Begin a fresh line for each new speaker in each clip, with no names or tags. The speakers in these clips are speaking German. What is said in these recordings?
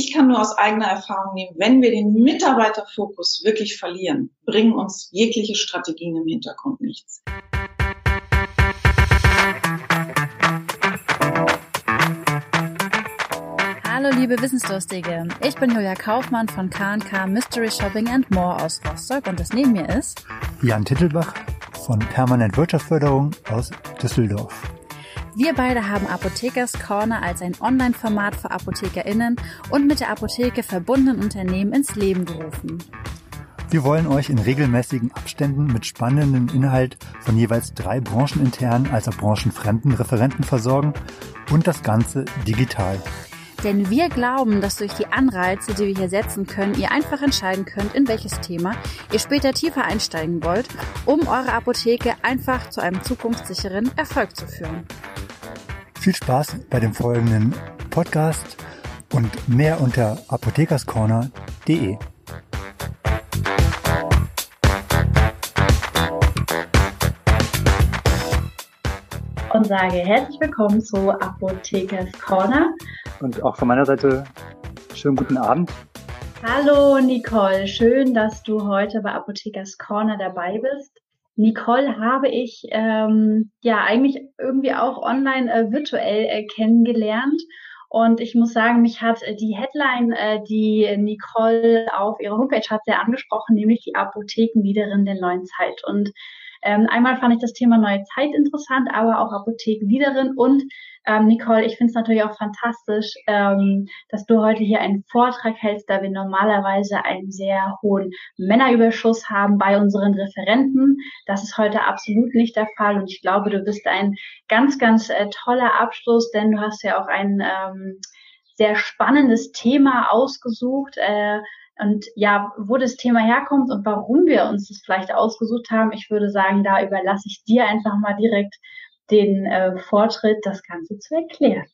Ich kann nur aus eigener Erfahrung nehmen, wenn wir den Mitarbeiterfokus wirklich verlieren, bringen uns jegliche Strategien im Hintergrund nichts.
Hallo liebe Wissensdurstige, ich bin Julia Kaufmann von K&K Mystery Shopping and More aus Rostock und das neben mir ist
Jan Tittelbach von Permanent Wirtschaftsförderung aus Düsseldorf.
Wir beide haben Apothekers Corner als ein Online-Format für ApothekerInnen und mit der Apotheke verbundenen Unternehmen ins Leben gerufen.
Wir wollen euch in regelmäßigen Abständen mit spannendem Inhalt von jeweils drei brancheninternen als auch branchenfremden Referenten versorgen und das Ganze digital.
Denn wir glauben, dass durch die Anreize, die wir hier setzen können, ihr einfach entscheiden könnt, in welches Thema ihr später tiefer einsteigen wollt, um eure Apotheke einfach zu einem zukunftssicheren Erfolg zu führen.
Viel Spaß bei dem folgenden Podcast und mehr unter apothekerscorner.de.
Und sage herzlich willkommen zu Apothekers Corner.
Und auch von meiner Seite schönen guten Abend.
Hallo Nicole, schön, dass du heute bei Apothekers Corner dabei bist. Nicole habe ich ähm, ja eigentlich irgendwie auch online äh, virtuell äh, kennengelernt. Und ich muss sagen, mich hat äh, die Headline, äh, die Nicole auf ihrer Homepage hat, sehr angesprochen, nämlich die Apothekenliederin der neuen Zeit. Und ähm, einmal fand ich das Thema neue Zeit interessant, aber auch Apothekenliederin und ähm, Nicole, ich finde es natürlich auch fantastisch, ähm, dass du heute hier einen Vortrag hältst, da wir normalerweise einen sehr hohen Männerüberschuss haben bei unseren Referenten. Das ist heute absolut nicht der Fall und ich glaube, du bist ein ganz, ganz äh, toller Abschluss, denn du hast ja auch ein ähm, sehr spannendes Thema ausgesucht. Äh, und ja, wo das Thema herkommt und warum wir uns das vielleicht ausgesucht haben, ich würde sagen, da überlasse ich dir einfach mal direkt den äh, Vortritt, das Ganze zu erklären.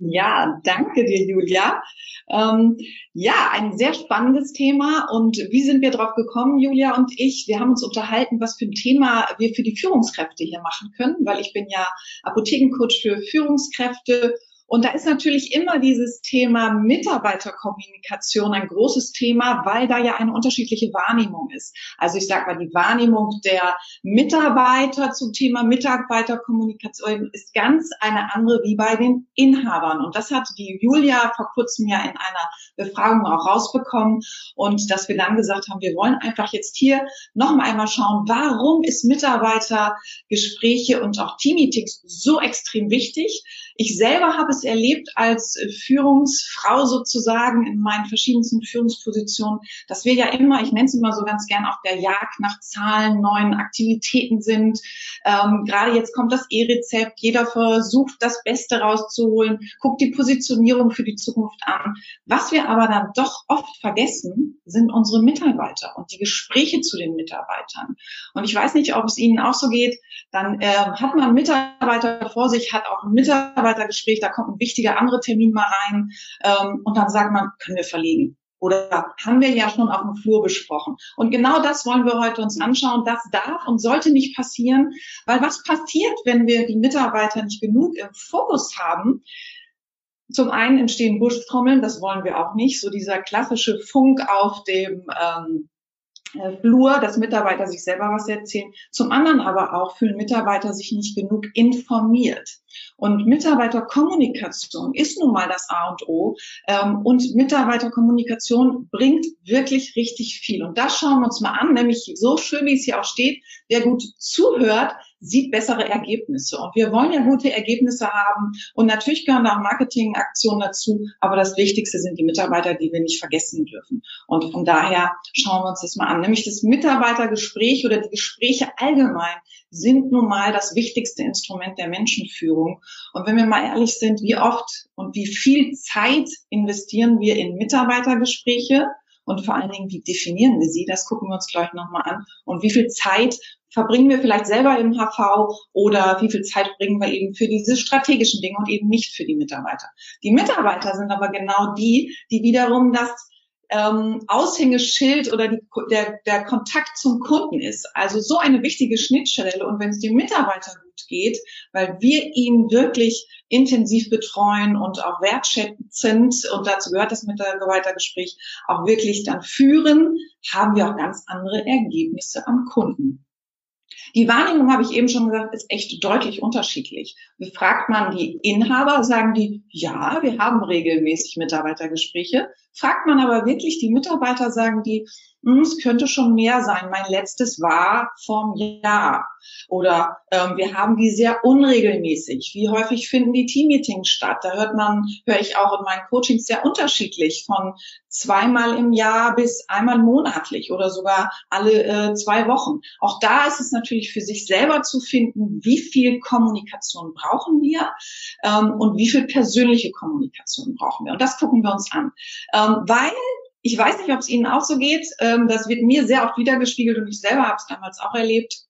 Ja, danke dir, Julia. Ähm, ja, ein sehr spannendes Thema. Und wie sind wir drauf gekommen, Julia und ich? Wir haben uns unterhalten, was für ein Thema wir für die Führungskräfte hier machen können, weil ich bin ja Apothekencoach für Führungskräfte und da ist natürlich immer dieses Thema Mitarbeiterkommunikation ein großes Thema, weil da ja eine unterschiedliche Wahrnehmung ist. Also ich sage mal, die Wahrnehmung der Mitarbeiter zum Thema Mitarbeiterkommunikation ist ganz eine andere wie bei den Inhabern. Und das hat die Julia vor kurzem ja in einer Befragung auch rausbekommen. Und dass wir dann gesagt haben, wir wollen einfach jetzt hier noch einmal schauen, warum ist Mitarbeitergespräche und auch Teammeetings so extrem wichtig? Ich selber habe es erlebt als Führungsfrau sozusagen in meinen verschiedensten Führungspositionen, dass wir ja immer, ich nenne es immer so ganz gern, auf der Jagd nach Zahlen, neuen Aktivitäten sind. Ähm, gerade jetzt kommt das E-Rezept, jeder versucht das Beste rauszuholen, guckt die Positionierung für die Zukunft an. Was wir aber dann doch oft vergessen, sind unsere Mitarbeiter und die Gespräche zu den Mitarbeitern. Und ich weiß nicht, ob es Ihnen auch so geht, dann äh, hat man einen Mitarbeiter vor sich, hat auch ein Mitarbeitergespräch, da kommt ein wichtiger andere Termin mal rein ähm, und dann sagt man, können wir verlegen. Oder haben wir ja schon auf dem Flur besprochen. Und genau das wollen wir heute uns anschauen. Das darf und sollte nicht passieren, weil was passiert, wenn wir die Mitarbeiter nicht genug im Fokus haben? Zum einen entstehen Buschtrommeln, das wollen wir auch nicht. So dieser klassische Funk auf dem ähm, äh, Flur, dass Mitarbeiter sich selber was erzählen. Zum anderen aber auch fühlen Mitarbeiter sich nicht genug informiert. Und Mitarbeiterkommunikation ist nun mal das A und O. Ähm, und Mitarbeiterkommunikation bringt wirklich richtig viel. Und das schauen wir uns mal an, nämlich so schön, wie es hier auch steht, wer gut zuhört, sieht bessere Ergebnisse. Und wir wollen ja gute Ergebnisse haben. Und natürlich gehören da auch Marketingaktionen dazu. Aber das Wichtigste sind die Mitarbeiter, die wir nicht vergessen dürfen. Und von daher schauen wir uns das mal an. Nämlich das Mitarbeitergespräch oder die Gespräche allgemein sind nun mal das wichtigste Instrument der Menschenführung. Und wenn wir mal ehrlich sind, wie oft und wie viel Zeit investieren wir in Mitarbeitergespräche? Und vor allen Dingen, wie definieren wir sie? Das gucken wir uns gleich nochmal an. Und wie viel Zeit verbringen wir vielleicht selber im HV oder wie viel Zeit bringen wir eben für diese strategischen Dinge und eben nicht für die Mitarbeiter. Die Mitarbeiter sind aber genau die, die wiederum das ähm, Aushängeschild oder die, der, der Kontakt zum Kunden ist. Also so eine wichtige Schnittstelle. Und wenn es die Mitarbeiter gut geht, weil wir ihn wirklich intensiv betreuen und auch wertschätzend, und dazu gehört das Mitarbeitergespräch, auch wirklich dann führen, haben wir auch ganz andere Ergebnisse am Kunden. Die Wahrnehmung, habe ich eben schon gesagt, ist echt deutlich unterschiedlich. Fragt man die Inhaber, sagen die, ja, wir haben regelmäßig Mitarbeitergespräche. Fragt man aber wirklich die Mitarbeiter, sagen die, hm, es könnte schon mehr sein. Mein letztes war vom Jahr. Oder ähm, wir haben die sehr unregelmäßig. Wie häufig finden die Teammeetings statt? Da hört man, höre ich auch in meinen Coachings sehr unterschiedlich, von zweimal im Jahr bis einmal monatlich oder sogar alle äh, zwei Wochen. Auch da ist es natürlich für sich selber zu finden, wie viel Kommunikation brauchen wir ähm, und wie viel persönliche Kommunikation brauchen wir. Und das gucken wir uns an. Ähm, weil ich weiß nicht, ob es Ihnen auch so geht. Ähm, das wird mir sehr oft wiedergespiegelt und ich selber habe es damals auch erlebt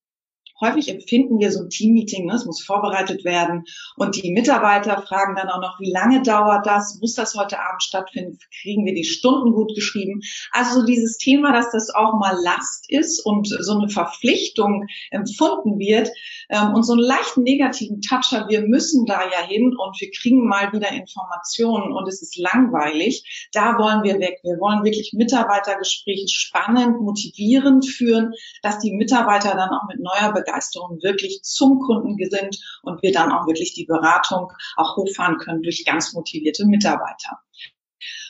häufig empfinden wir so ein Teammeeting, ne, es muss vorbereitet werden. Und die Mitarbeiter fragen dann auch noch, wie lange dauert das, muss das heute Abend stattfinden, kriegen wir die Stunden gut geschrieben. Also so dieses Thema, dass das auch mal Last ist und so eine Verpflichtung empfunden wird ähm, und so einen leichten negativen Touch hat, wir müssen da ja hin und wir kriegen mal wieder Informationen und es ist langweilig, da wollen wir weg. Wir wollen wirklich Mitarbeitergespräche spannend, motivierend führen, dass die Mitarbeiter dann auch mit neuer Begeisterung Begeisterung wirklich zum Kunden sind und wir dann auch wirklich die Beratung auch hochfahren können durch ganz motivierte Mitarbeiter.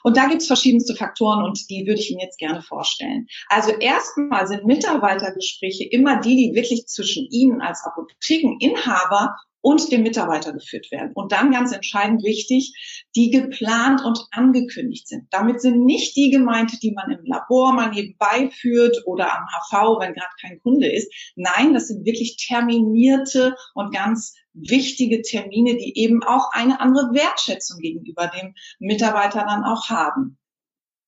Und da gibt es verschiedenste Faktoren und die würde ich Ihnen jetzt gerne vorstellen. Also erstmal sind Mitarbeitergespräche immer die, die wirklich zwischen Ihnen als Apothekeninhaber und dem Mitarbeiter geführt werden. Und dann ganz entscheidend wichtig, die geplant und angekündigt sind. Damit sind nicht die gemeint, die man im Labor mal nebenbei führt oder am HV, wenn gerade kein Kunde ist. Nein, das sind wirklich terminierte und ganz wichtige Termine, die eben auch eine andere Wertschätzung gegenüber dem Mitarbeiter dann auch haben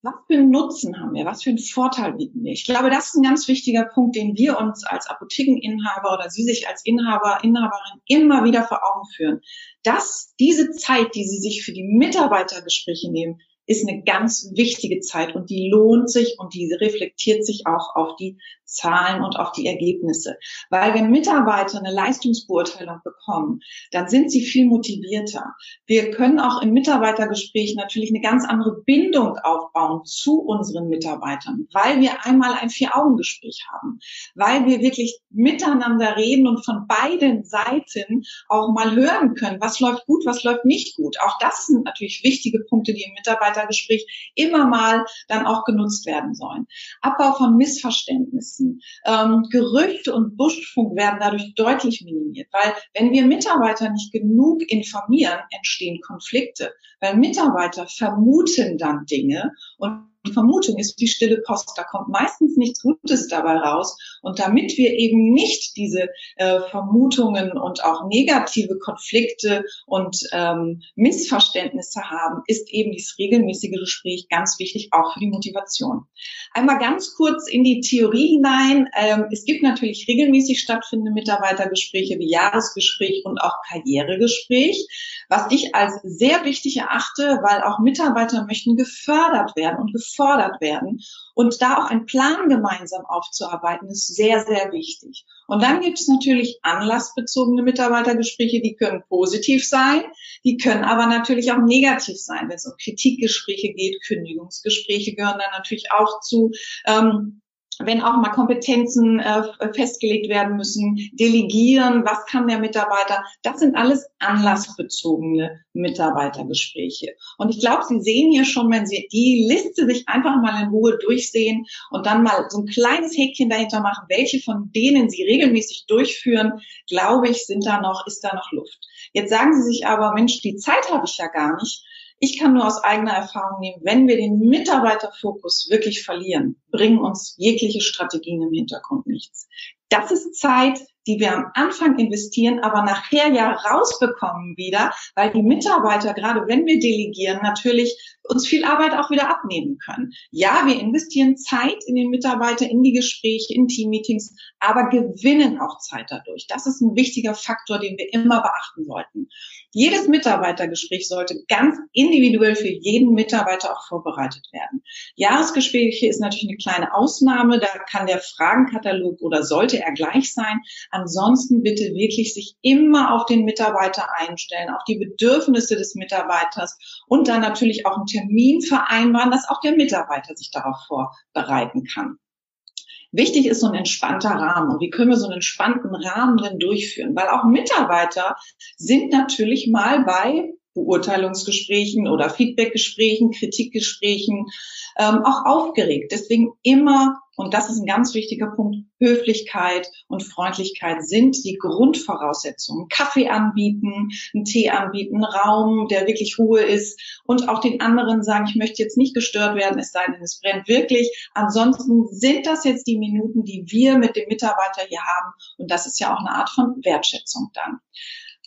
was für einen Nutzen haben wir, was für einen Vorteil bieten wir? Ich glaube, das ist ein ganz wichtiger Punkt, den wir uns als Apothekeninhaber oder Sie sich als Inhaber, Inhaberin immer wieder vor Augen führen, dass diese Zeit, die Sie sich für die Mitarbeitergespräche nehmen, ist eine ganz wichtige Zeit und die lohnt sich und die reflektiert sich auch auf die Zahlen und auf die Ergebnisse. Weil wenn Mitarbeiter eine Leistungsbeurteilung bekommen, dann sind sie viel motivierter. Wir können auch im Mitarbeitergespräch natürlich eine ganz andere Bindung aufbauen zu unseren Mitarbeitern, weil wir einmal ein Vier-Augen-Gespräch haben, weil wir wirklich miteinander reden und von beiden Seiten auch mal hören können, was läuft gut, was läuft nicht gut. Auch das sind natürlich wichtige Punkte, die im Mitarbeitergespräch immer mal dann auch genutzt werden sollen. Abbau von Missverständnissen nutzen. Ähm, Gerüchte und Buschfunk werden dadurch deutlich minimiert, weil wenn wir Mitarbeiter nicht genug informieren, entstehen Konflikte, weil Mitarbeiter vermuten dann Dinge und Vermutung ist die stille Post. Da kommt meistens nichts Gutes dabei raus. Und damit wir eben nicht diese äh, Vermutungen und auch negative Konflikte und ähm, Missverständnisse haben, ist eben dieses regelmäßige Gespräch ganz wichtig, auch für die Motivation. Einmal ganz kurz in die Theorie hinein. Ähm, es gibt natürlich regelmäßig stattfindende Mitarbeitergespräche wie Jahresgespräch und auch Karrieregespräch, was ich als sehr wichtig erachte, weil auch Mitarbeiter möchten gefördert werden und gefördert gefordert werden. Und da auch einen Plan gemeinsam aufzuarbeiten, ist sehr, sehr wichtig. Und dann gibt es natürlich anlassbezogene Mitarbeitergespräche, die können positiv sein, die können aber natürlich auch negativ sein. Wenn es um Kritikgespräche geht, Kündigungsgespräche gehören dann natürlich auch zu. Ähm, wenn auch mal Kompetenzen äh, festgelegt werden müssen, delegieren, was kann der Mitarbeiter, das sind alles anlassbezogene Mitarbeitergespräche. Und ich glaube, Sie sehen hier schon, wenn Sie die Liste sich einfach mal in Ruhe durchsehen und dann mal so ein kleines Häkchen dahinter machen, welche von denen Sie regelmäßig durchführen, glaube ich, sind da noch, ist da noch Luft. Jetzt sagen Sie sich aber, Mensch, die Zeit habe ich ja gar nicht. Ich kann nur aus eigener Erfahrung nehmen, wenn wir den Mitarbeiterfokus wirklich verlieren, bringen uns jegliche Strategien im Hintergrund nichts. Das ist Zeit, die wir am Anfang investieren, aber nachher ja rausbekommen wieder, weil die Mitarbeiter, gerade wenn wir delegieren, natürlich uns viel Arbeit auch wieder abnehmen können. Ja, wir investieren Zeit in den Mitarbeiter, in die Gespräche, in Teammeetings, aber gewinnen auch Zeit dadurch. Das ist ein wichtiger Faktor, den wir immer beachten sollten. Jedes Mitarbeitergespräch sollte ganz individuell für jeden Mitarbeiter auch vorbereitet werden. Jahresgespräche ist natürlich eine kleine Ausnahme, da kann der Fragenkatalog oder sollte er gleich sein, Ansonsten bitte wirklich sich immer auf den Mitarbeiter einstellen, auf die Bedürfnisse des Mitarbeiters und dann natürlich auch einen Termin vereinbaren, dass auch der Mitarbeiter sich darauf vorbereiten kann. Wichtig ist so ein entspannter Rahmen. Und wie können wir so einen entspannten Rahmen denn durchführen? Weil auch Mitarbeiter sind natürlich mal bei Beurteilungsgesprächen oder Feedbackgesprächen, Kritikgesprächen ähm, auch aufgeregt. Deswegen immer, und das ist ein ganz wichtiger Punkt, Höflichkeit und Freundlichkeit sind die Grundvoraussetzungen. Kaffee anbieten, einen Tee anbieten, Raum, der wirklich Ruhe ist und auch den anderen sagen, ich möchte jetzt nicht gestört werden, es sei denn, es brennt wirklich. Ansonsten sind das jetzt die Minuten, die wir mit dem Mitarbeiter hier haben und das ist ja auch eine Art von Wertschätzung dann.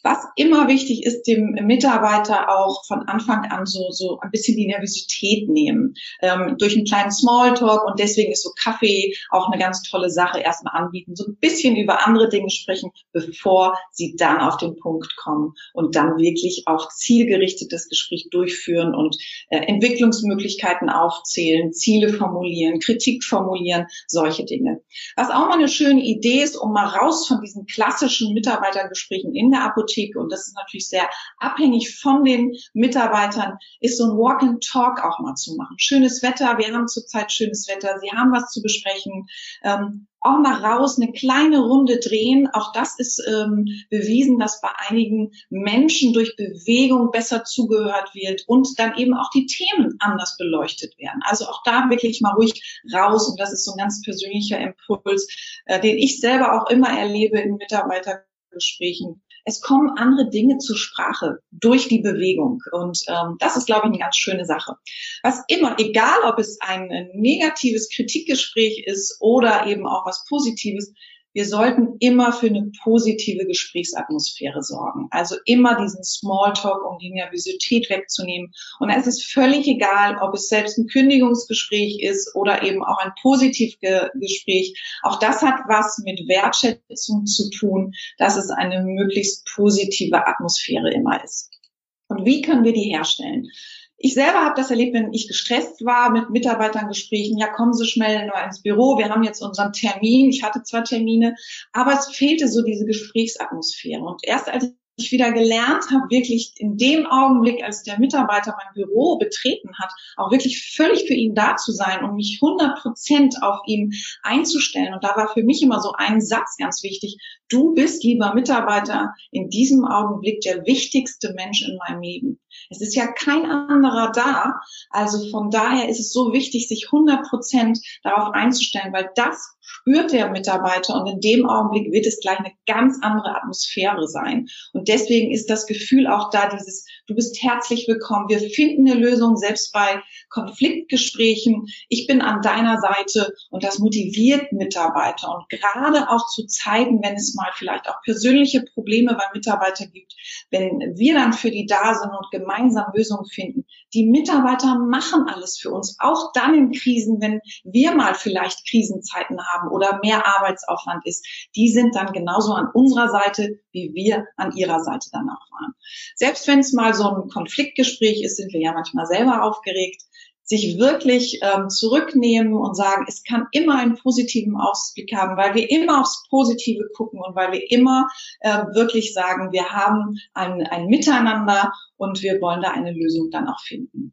Was immer wichtig ist, dem Mitarbeiter auch von Anfang an so, so ein bisschen die Nervosität nehmen. Ähm, durch einen kleinen Smalltalk und deswegen ist so Kaffee auch eine ganz tolle Sache. Erstmal anbieten, so ein bisschen über andere Dinge sprechen, bevor sie dann auf den Punkt kommen und dann wirklich auch zielgerichtet das Gespräch durchführen und äh, Entwicklungsmöglichkeiten aufzählen, Ziele formulieren, Kritik formulieren, solche Dinge. Was auch mal eine schöne Idee ist, um mal raus von diesen klassischen Mitarbeitergesprächen in der Apotheke Politik, und das ist natürlich sehr abhängig von den Mitarbeitern, ist so ein Walk and Talk auch mal zu machen. Schönes Wetter, wir haben zurzeit schönes Wetter, Sie haben was zu besprechen. Ähm, auch mal raus, eine kleine Runde drehen. Auch das ist ähm, bewiesen, dass bei einigen Menschen durch Bewegung besser zugehört wird und dann eben auch die Themen anders beleuchtet werden. Also auch da wirklich mal ruhig raus. Und das ist so ein ganz persönlicher Impuls, äh, den ich selber auch immer erlebe in Mitarbeitergesprächen es kommen andere Dinge zur Sprache durch die Bewegung. Und ähm, das ist, glaube ich, eine ganz schöne Sache. Was immer, egal ob es ein negatives Kritikgespräch ist oder eben auch was Positives, wir sollten immer für eine positive Gesprächsatmosphäre sorgen. Also immer diesen Smalltalk, um die Nervosität wegzunehmen. Und es ist völlig egal, ob es selbst ein Kündigungsgespräch ist oder eben auch ein Positivgespräch. Auch das hat was mit Wertschätzung zu tun, dass es eine möglichst positive Atmosphäre immer ist. Und wie können wir die herstellen? Ich selber habe das erlebt, wenn ich gestresst war mit Mitarbeitern Gesprächen. Ja, kommen Sie schnell nur ins Büro. Wir haben jetzt unseren Termin. Ich hatte zwar Termine, aber es fehlte so diese Gesprächsatmosphäre. Und erst als ich wieder gelernt habe, wirklich in dem Augenblick, als der Mitarbeiter mein Büro betreten hat, auch wirklich völlig für ihn da zu sein und mich 100 Prozent auf ihn einzustellen. Und da war für mich immer so ein Satz ganz wichtig. Du bist, lieber Mitarbeiter, in diesem Augenblick der wichtigste Mensch in meinem Leben. Es ist ja kein anderer da. Also von daher ist es so wichtig, sich 100 Prozent darauf einzustellen, weil das spürt der Mitarbeiter und in dem Augenblick wird es gleich eine ganz andere Atmosphäre sein. Und deswegen ist das Gefühl auch da, dieses, du bist herzlich willkommen, wir finden eine Lösung, selbst bei Konfliktgesprächen. Ich bin an deiner Seite und das motiviert Mitarbeiter. Und gerade auch zu Zeiten, wenn es mal vielleicht auch persönliche Probleme bei Mitarbeitern gibt, wenn wir dann für die da sind und gemeinsam Lösungen finden. Die Mitarbeiter machen alles für uns, auch dann in Krisen, wenn wir mal vielleicht Krisenzeiten haben oder mehr Arbeitsaufwand ist. Die sind dann genauso an unserer Seite, wie wir an ihrer Seite dann auch waren. Selbst wenn es mal so ein Konfliktgespräch ist, sind wir ja manchmal selber aufgeregt sich wirklich ähm, zurücknehmen und sagen, es kann immer einen positiven Ausblick haben, weil wir immer aufs Positive gucken und weil wir immer äh, wirklich sagen, wir haben ein, ein Miteinander und wir wollen da eine Lösung dann auch finden.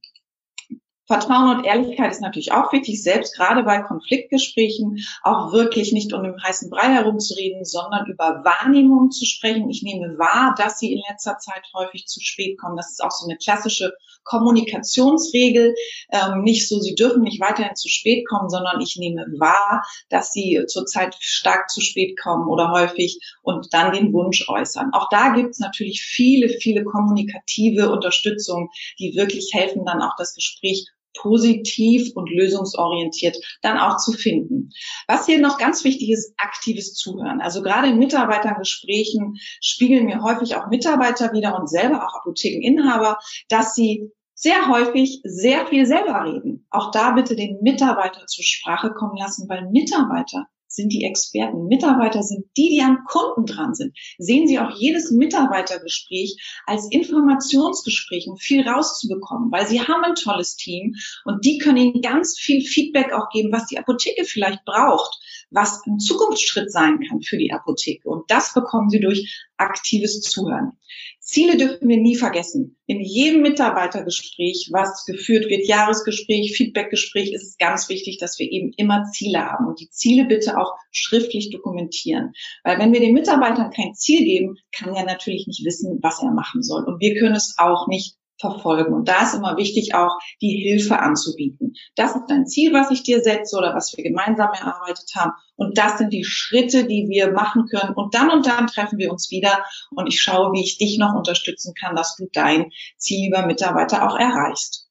Vertrauen und Ehrlichkeit ist natürlich auch wichtig, selbst gerade bei Konfliktgesprächen auch wirklich nicht um den heißen Brei herumzureden, sondern über Wahrnehmung zu sprechen. Ich nehme wahr, dass Sie in letzter Zeit häufig zu spät kommen. Das ist auch so eine klassische Kommunikationsregel. Ähm, nicht so, Sie dürfen nicht weiterhin zu spät kommen, sondern ich nehme wahr, dass Sie zurzeit stark zu spät kommen oder häufig und dann den Wunsch äußern. Auch da gibt es natürlich viele, viele kommunikative Unterstützung, die wirklich helfen, dann auch das Gespräch positiv und lösungsorientiert dann auch zu finden. Was hier noch ganz wichtig ist, aktives Zuhören. Also gerade in Mitarbeitergesprächen spiegeln mir häufig auch Mitarbeiter wieder und selber auch Apothekeninhaber, dass sie sehr häufig sehr viel selber reden. Auch da bitte den Mitarbeiter zur Sprache kommen lassen, weil Mitarbeiter sind die Experten. Mitarbeiter sind die, die am Kunden dran sind. Sehen Sie auch jedes Mitarbeitergespräch als Informationsgespräch, um viel rauszubekommen, weil Sie haben ein tolles Team und die können Ihnen ganz viel Feedback auch geben, was die Apotheke vielleicht braucht, was ein Zukunftsschritt sein kann für die Apotheke. Und das bekommen Sie durch aktives Zuhören. Ziele dürfen wir nie vergessen. In jedem Mitarbeitergespräch, was geführt wird, Jahresgespräch, Feedbackgespräch, ist es ganz wichtig, dass wir eben immer Ziele haben und die Ziele bitte auch schriftlich dokumentieren. Weil wenn wir den Mitarbeitern kein Ziel geben, kann er natürlich nicht wissen, was er machen soll. Und wir können es auch nicht verfolgen. Und da ist immer wichtig, auch die Hilfe anzubieten. Das ist dein Ziel, was ich dir setze oder was wir gemeinsam erarbeitet haben. Und das sind die Schritte, die wir machen können. Und dann und dann treffen wir uns wieder und ich schaue, wie ich dich noch unterstützen kann, dass du dein Ziel über Mitarbeiter auch erreichst.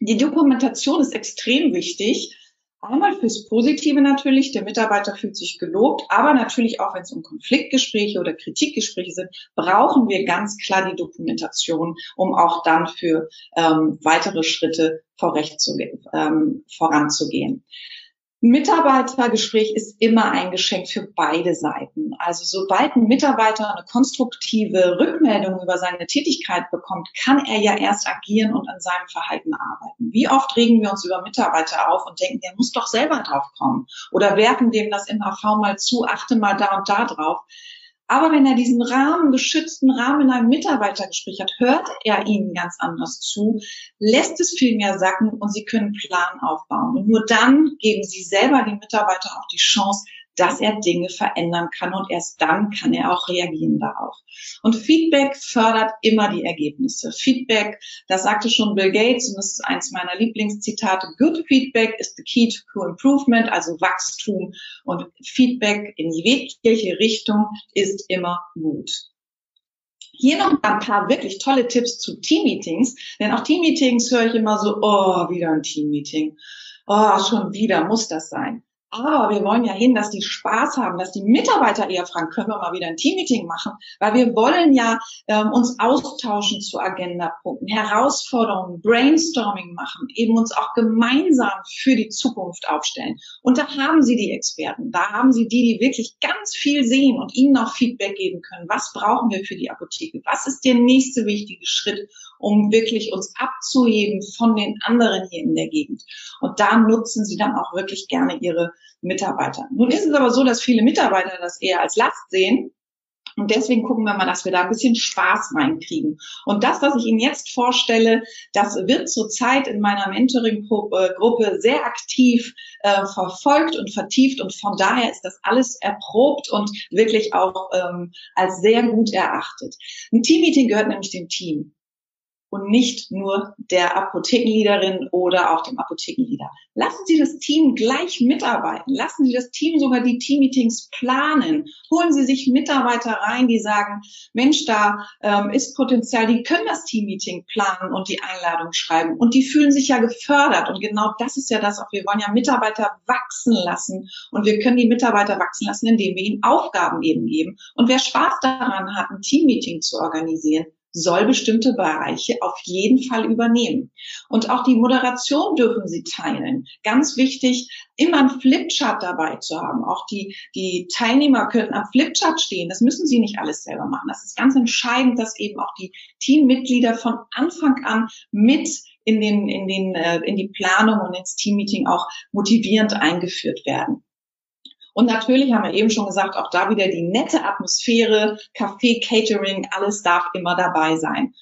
Die Dokumentation ist extrem wichtig Einmal fürs Positive natürlich, der Mitarbeiter fühlt sich gelobt, aber natürlich auch, wenn es um Konfliktgespräche oder Kritikgespräche sind, brauchen wir ganz klar die Dokumentation, um auch dann für ähm, weitere Schritte vorrecht zu, ähm, voranzugehen. Mitarbeitergespräch ist immer ein Geschenk für beide Seiten. Also sobald ein Mitarbeiter eine konstruktive Rückmeldung über seine Tätigkeit bekommt, kann er ja erst agieren und an seinem Verhalten arbeiten. Wie oft regen wir uns über Mitarbeiter auf und denken, der muss doch selber drauf kommen oder werfen dem das im AV mal zu, achte mal da und da drauf. Aber wenn er diesen Rahmen, geschützten Rahmen in einem Mitarbeitergespräch hat, hört er ihnen ganz anders zu, lässt es viel mehr sacken und sie können Plan aufbauen. Und nur dann geben sie selber den Mitarbeiter auch die Chance, dass er Dinge verändern kann und erst dann kann er auch reagieren darauf. Und Feedback fördert immer die Ergebnisse. Feedback, das sagte schon Bill Gates und das ist eins meiner Lieblingszitate, good feedback is the key to improvement, also Wachstum und Feedback in jegliche Richtung ist immer gut. Hier noch ein paar wirklich tolle Tipps zu Teammeetings, denn auch Teammeetings höre ich immer so, oh, wieder ein Teammeeting. Oh, schon wieder muss das sein. Aber wir wollen ja hin, dass die Spaß haben, dass die Mitarbeiter eher fragen, können wir mal wieder ein Teammeeting machen? Weil wir wollen ja ähm, uns austauschen zu Agendapunkten, Herausforderungen, Brainstorming machen, eben uns auch gemeinsam für die Zukunft aufstellen. Und da haben Sie die Experten, da haben Sie die, die wirklich ganz viel sehen und Ihnen auch Feedback geben können. Was brauchen wir für die Apotheke? Was ist der nächste wichtige Schritt, um wirklich uns abzuheben von den anderen hier in der Gegend? Und da nutzen Sie dann auch wirklich gerne Ihre Mitarbeiter. Nun ist es aber so, dass viele Mitarbeiter das eher als Last sehen. Und deswegen gucken wir mal, dass wir da ein bisschen Spaß reinkriegen. Und das, was ich Ihnen jetzt vorstelle, das wird zurzeit in meiner Mentoring-Gruppe sehr aktiv äh, verfolgt und vertieft. Und von daher ist das alles erprobt und wirklich auch ähm, als sehr gut erachtet. Ein Teammeeting gehört nämlich dem Team und nicht nur der Apothekenleaderin oder auch dem Apothekenleader. Lassen Sie das Team gleich mitarbeiten. Lassen Sie das Team sogar die Teammeetings planen. Holen Sie sich Mitarbeiter rein, die sagen, Mensch, da ähm, ist Potenzial, die können das Teammeeting planen und die Einladung schreiben. Und die fühlen sich ja gefördert. Und genau das ist ja das auch. Wir wollen ja Mitarbeiter wachsen lassen. Und wir können die Mitarbeiter wachsen lassen, indem wir ihnen Aufgaben eben geben. Und wer Spaß daran hat, ein Teammeeting zu organisieren, soll bestimmte Bereiche auf jeden Fall übernehmen. Und auch die Moderation dürfen Sie teilen. Ganz wichtig, immer ein Flipchart dabei zu haben. Auch die, die Teilnehmer können am Flipchart stehen. Das müssen sie nicht alles selber machen. Das ist ganz entscheidend, dass eben auch die Teammitglieder von Anfang an mit in den, in den, äh, in die Planung und ins Teammeeting auch motivierend eingeführt werden. Und natürlich haben wir eben schon gesagt, auch da wieder die nette Atmosphäre, Kaffee, Catering, alles darf immer dabei sein.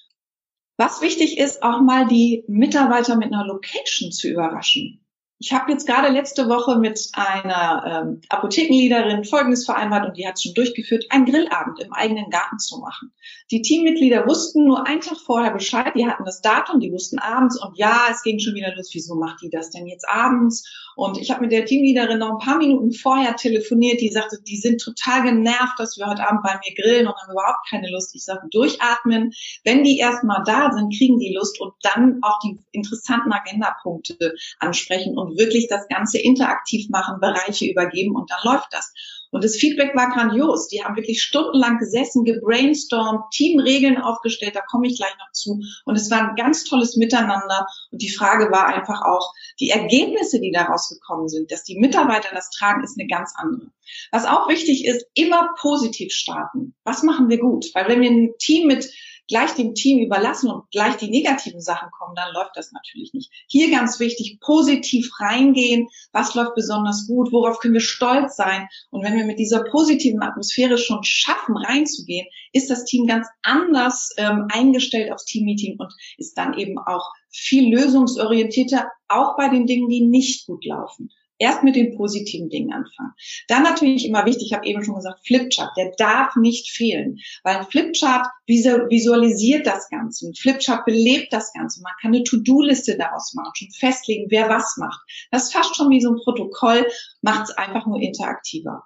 Was wichtig ist, auch mal die Mitarbeiter mit einer Location zu überraschen. Ich habe jetzt gerade letzte Woche mit einer ähm, Apothekenleaderin Folgendes vereinbart und die hat es schon durchgeführt, einen Grillabend im eigenen Garten zu machen. Die Teammitglieder wussten nur einen Tag vorher Bescheid, die hatten das Datum, die wussten abends und ja, es ging schon wieder los, wieso macht die das denn jetzt abends? Und ich habe mit der Teamleaderin noch ein paar Minuten vorher telefoniert, die sagte, die sind total genervt, dass wir heute Abend bei mir grillen und haben überhaupt keine Lust. Ich sage, durchatmen. Wenn die erstmal da sind, kriegen die Lust und dann auch die interessanten Agendapunkte ansprechen und wirklich das Ganze interaktiv machen, Bereiche übergeben und dann läuft das. Und das Feedback war grandios. Die haben wirklich stundenlang gesessen, gebrainstormt, Teamregeln aufgestellt, da komme ich gleich noch zu. Und es war ein ganz tolles Miteinander. Und die Frage war einfach auch, die Ergebnisse, die daraus gekommen sind, dass die Mitarbeiter das tragen, ist eine ganz andere. Was auch wichtig ist, immer positiv starten. Was machen wir gut? Weil wenn wir ein Team mit gleich dem Team überlassen und gleich die negativen Sachen kommen, dann läuft das natürlich nicht. Hier ganz wichtig, positiv reingehen. Was läuft besonders gut? Worauf können wir stolz sein? Und wenn wir mit dieser positiven Atmosphäre schon schaffen, reinzugehen, ist das Team ganz anders ähm, eingestellt aufs Teammeeting und ist dann eben auch viel lösungsorientierter, auch bei den Dingen, die nicht gut laufen. Erst mit den positiven Dingen anfangen. Dann natürlich immer wichtig, ich habe eben schon gesagt, Flipchart, der darf nicht fehlen, weil ein Flipchart visualisiert das Ganze. Ein Flipchart belebt das Ganze. Man kann eine To-Do-Liste daraus machen, schon festlegen, wer was macht. Das ist fast schon wie so ein Protokoll, macht es einfach nur interaktiver.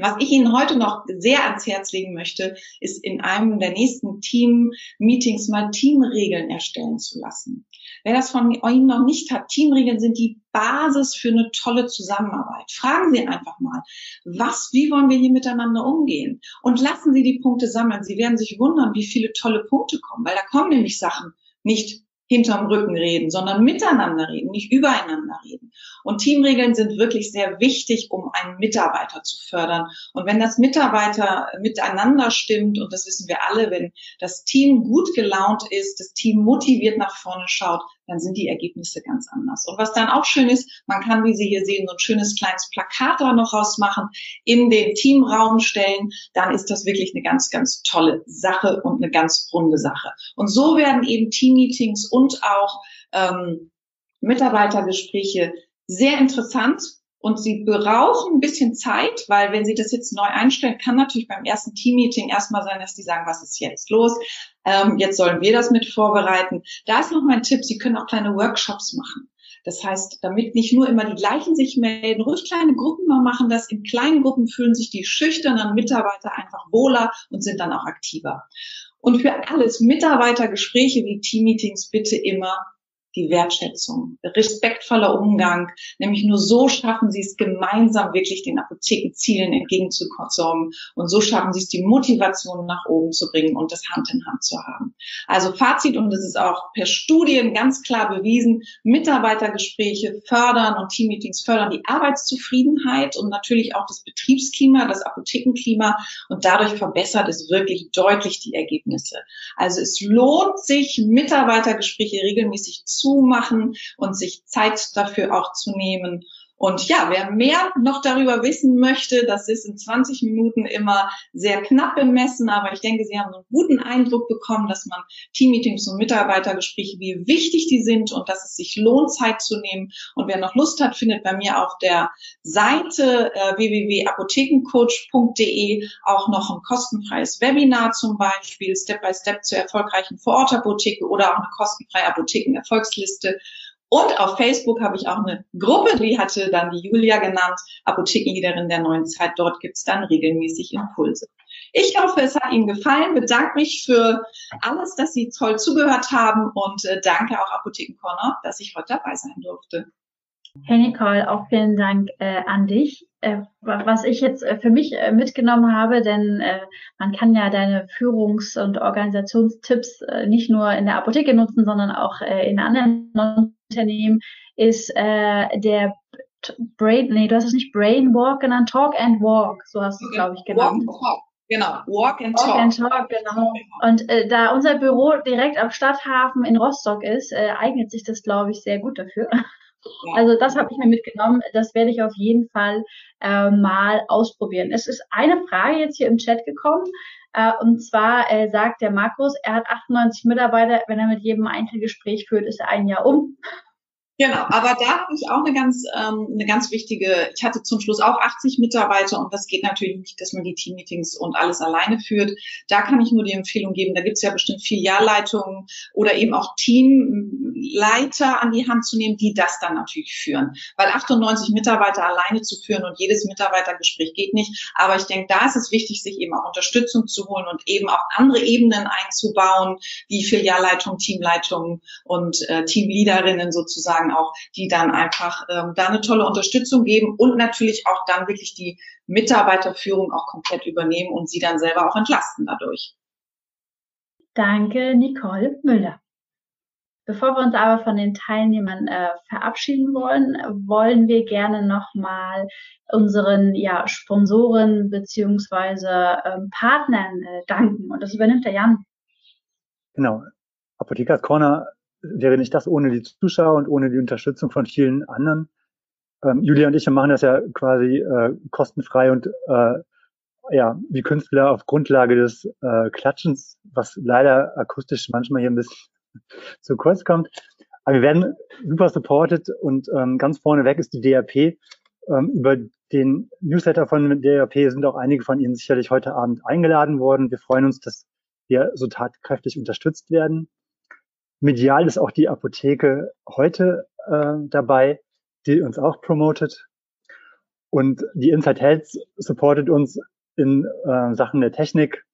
Was ich Ihnen heute noch sehr ans Herz legen möchte, ist in einem der nächsten Team-Meetings mal Teamregeln erstellen zu lassen. Wer das von Ihnen noch nicht hat, Teamregeln sind die Basis für eine tolle Zusammenarbeit. Fragen Sie einfach mal, was, wie wollen wir hier miteinander umgehen? Und lassen Sie die Punkte sammeln. Sie werden sich wundern, wie viele tolle Punkte kommen, weil da kommen nämlich Sachen nicht hinterm Rücken reden, sondern miteinander reden, nicht übereinander reden. Und Teamregeln sind wirklich sehr wichtig, um einen Mitarbeiter zu fördern. Und wenn das Mitarbeiter miteinander stimmt, und das wissen wir alle, wenn das Team gut gelaunt ist, das Team motiviert nach vorne schaut, dann sind die Ergebnisse ganz anders. Und was dann auch schön ist, man kann, wie Sie hier sehen, so ein schönes kleines Plakat da noch rausmachen, in den Teamraum stellen, dann ist das wirklich eine ganz, ganz tolle Sache und eine ganz runde Sache. Und so werden eben Teammeetings und auch ähm, Mitarbeitergespräche sehr interessant und Sie brauchen ein bisschen Zeit, weil wenn Sie das jetzt neu einstellen, kann natürlich beim ersten Teammeeting erstmal sein, dass die sagen, was ist jetzt los? Ähm, jetzt sollen wir das mit vorbereiten. Da ist noch mein Tipp, Sie können auch kleine Workshops machen. Das heißt, damit nicht nur immer die gleichen sich melden, ruhig kleine Gruppen mal machen das. In kleinen Gruppen fühlen sich die schüchternen Mitarbeiter einfach wohler und sind dann auch aktiver. Und für alles Mitarbeitergespräche wie Teammeetings bitte immer die Wertschätzung, respektvoller Umgang. Nämlich nur so schaffen sie es gemeinsam wirklich den Apothekenzielen entgegenzukommen und so schaffen sie es, die Motivation nach oben zu bringen und das Hand in Hand zu haben. Also Fazit, und das ist auch per Studien ganz klar bewiesen, Mitarbeitergespräche fördern und Teammeetings fördern die Arbeitszufriedenheit und natürlich auch das Betriebsklima, das Apothekenklima und dadurch verbessert es wirklich deutlich die Ergebnisse. Also es lohnt sich, Mitarbeitergespräche regelmäßig zumachen und sich Zeit dafür auch zu nehmen und ja, wer mehr noch darüber wissen möchte, das ist in 20 Minuten immer sehr knapp bemessen, aber ich denke, Sie haben einen guten Eindruck bekommen, dass man Teammeetings und Mitarbeitergespräche, wie wichtig die sind und dass es sich lohnt, Zeit zu nehmen. Und wer noch Lust hat, findet bei mir auf der Seite äh, www.apothekencoach.de auch noch ein kostenfreies Webinar zum Beispiel, Step by Step zur erfolgreichen Vorortapotheke oder auch eine kostenfreie Apothekenerfolgsliste. Und auf Facebook habe ich auch eine Gruppe, die hatte dann die Julia genannt, Apothekenliederin der neuen Zeit. Dort gibt's dann regelmäßig Impulse. Ich hoffe, es hat Ihnen gefallen. Bedanke mich für alles, dass Sie toll zugehört haben und äh, danke auch Apotheken Corner, dass ich heute dabei sein durfte.
Hey Nicole, auch vielen Dank äh, an dich. Äh, was ich jetzt äh, für mich äh, mitgenommen habe, denn äh, man kann ja deine Führungs- und Organisationstipps nicht nur in der Apotheke nutzen, sondern auch in anderen Unternehmen ist äh, der Brain, nee, du hast es nicht Brain Walk genannt, Talk and Walk, so hast du es, glaube ich, genannt.
Walk, walk. Genau, Walk and
Talk.
Walk
and Talk, genau. Und äh, da unser Büro direkt am Stadthafen in Rostock ist, äh, eignet sich das, glaube ich, sehr gut dafür. Ja. Also das habe ich mir mitgenommen. Das werde ich auf jeden Fall äh, mal ausprobieren. Es ist eine Frage jetzt hier im Chat gekommen. Äh, und zwar äh, sagt der Markus, er hat 98 Mitarbeiter. Wenn er mit jedem Einzelgespräch führt, ist er ein Jahr um.
Genau, aber da habe ich auch eine ganz, ähm, eine ganz wichtige, ich hatte zum Schluss auch 80 Mitarbeiter und das geht natürlich nicht, dass man die Teammeetings und alles alleine führt. Da kann ich nur die Empfehlung geben, da gibt es ja bestimmt Filialleitungen oder eben auch Teamleiter an die Hand zu nehmen, die das dann natürlich führen. Weil 98 Mitarbeiter alleine zu führen und jedes Mitarbeitergespräch geht nicht. Aber ich denke, da ist es wichtig, sich eben auch Unterstützung zu holen und eben auch andere Ebenen einzubauen, wie Filialleitungen, Teamleitungen und äh, Teamleaderinnen sozusagen sozusagen auch, die dann einfach ähm, da eine tolle Unterstützung geben und natürlich auch dann wirklich die Mitarbeiterführung auch komplett übernehmen und sie dann selber auch entlasten dadurch.
Danke, Nicole Müller. Bevor wir uns aber von den Teilnehmern äh, verabschieden wollen, wollen wir gerne nochmal unseren ja, Sponsoren beziehungsweise ähm, Partnern äh, danken. Und das übernimmt der Jan.
Genau. Apothekers Corner wäre nicht das ohne die Zuschauer und ohne die Unterstützung von vielen anderen. Ähm, Julia und ich machen das ja quasi äh, kostenfrei und äh, ja, wie Künstler auf Grundlage des äh, Klatschens, was leider akustisch manchmal hier ein bisschen zu kurz kommt. Aber wir werden super supported und ähm, ganz vorne weg ist die DRP. Ähm, über den Newsletter von DRP sind auch einige von Ihnen sicherlich heute Abend eingeladen worden. Wir freuen uns, dass wir so tatkräftig unterstützt werden. Medial ist auch die Apotheke heute äh, dabei, die uns auch promotet. Und die Inside Health supportet uns in äh, Sachen der Technik.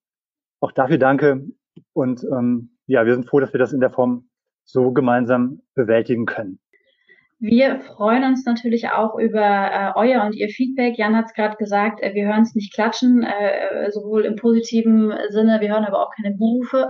Auch dafür danke. Und ähm, ja, wir sind froh, dass wir das in der Form so gemeinsam bewältigen können.
Wir freuen uns natürlich auch über äh, euer und ihr Feedback. Jan hat es gerade gesagt, äh, wir hören es nicht klatschen, äh, sowohl im positiven Sinne, wir hören aber auch keine Berufe.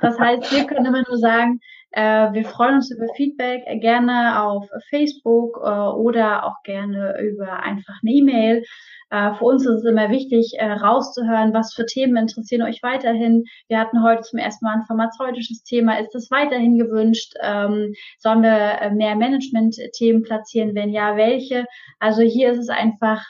Das heißt, wir können immer nur sagen, äh, wir freuen uns über Feedback, äh, gerne auf Facebook äh, oder auch gerne über einfach eine E-Mail. Äh, für uns ist es immer wichtig, rauszuhören, was für Themen interessieren euch weiterhin. Wir hatten heute zum ersten Mal ein pharmazeutisches Thema. Ist das weiterhin gewünscht? Ähm, sollen wir mehr Management-Themen platzieren? Wenn ja, welche? Also hier ist es einfach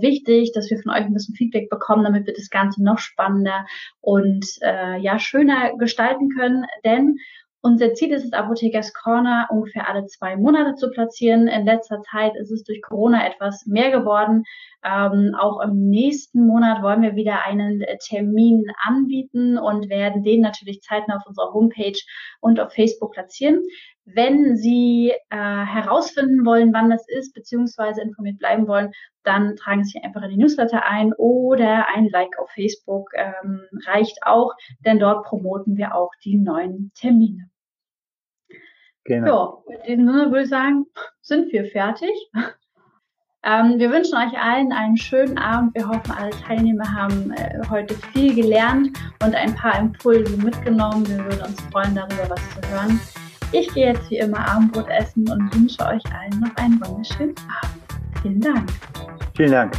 wichtig, dass wir von euch ein bisschen Feedback bekommen, damit wir das Ganze noch spannender und ja schöner gestalten können. Denn unser Ziel ist es, Apothekers Corner ungefähr alle zwei Monate zu platzieren. In letzter Zeit ist es durch Corona etwas mehr geworden. Ähm, auch im nächsten Monat wollen wir wieder einen Termin anbieten und werden den natürlich zeitnah auf unserer Homepage und auf Facebook platzieren. Wenn Sie äh, herausfinden wollen, wann das ist, beziehungsweise informiert bleiben wollen, dann tragen Sie sich einfach in die Newsletter ein oder ein Like auf Facebook ähm, reicht auch, denn dort promoten wir auch die neuen Termine. Genau. Ja, in diesem Sinne würde ich sagen, sind wir fertig. Ähm, wir wünschen euch allen einen schönen Abend. Wir hoffen, alle Teilnehmer haben äh, heute viel gelernt und ein paar Impulse mitgenommen. Wir würden uns freuen, darüber was zu hören. Ich gehe jetzt wie immer Abendbrot essen und wünsche euch allen noch einen wunderschönen Abend. Vielen Dank.
Vielen Dank.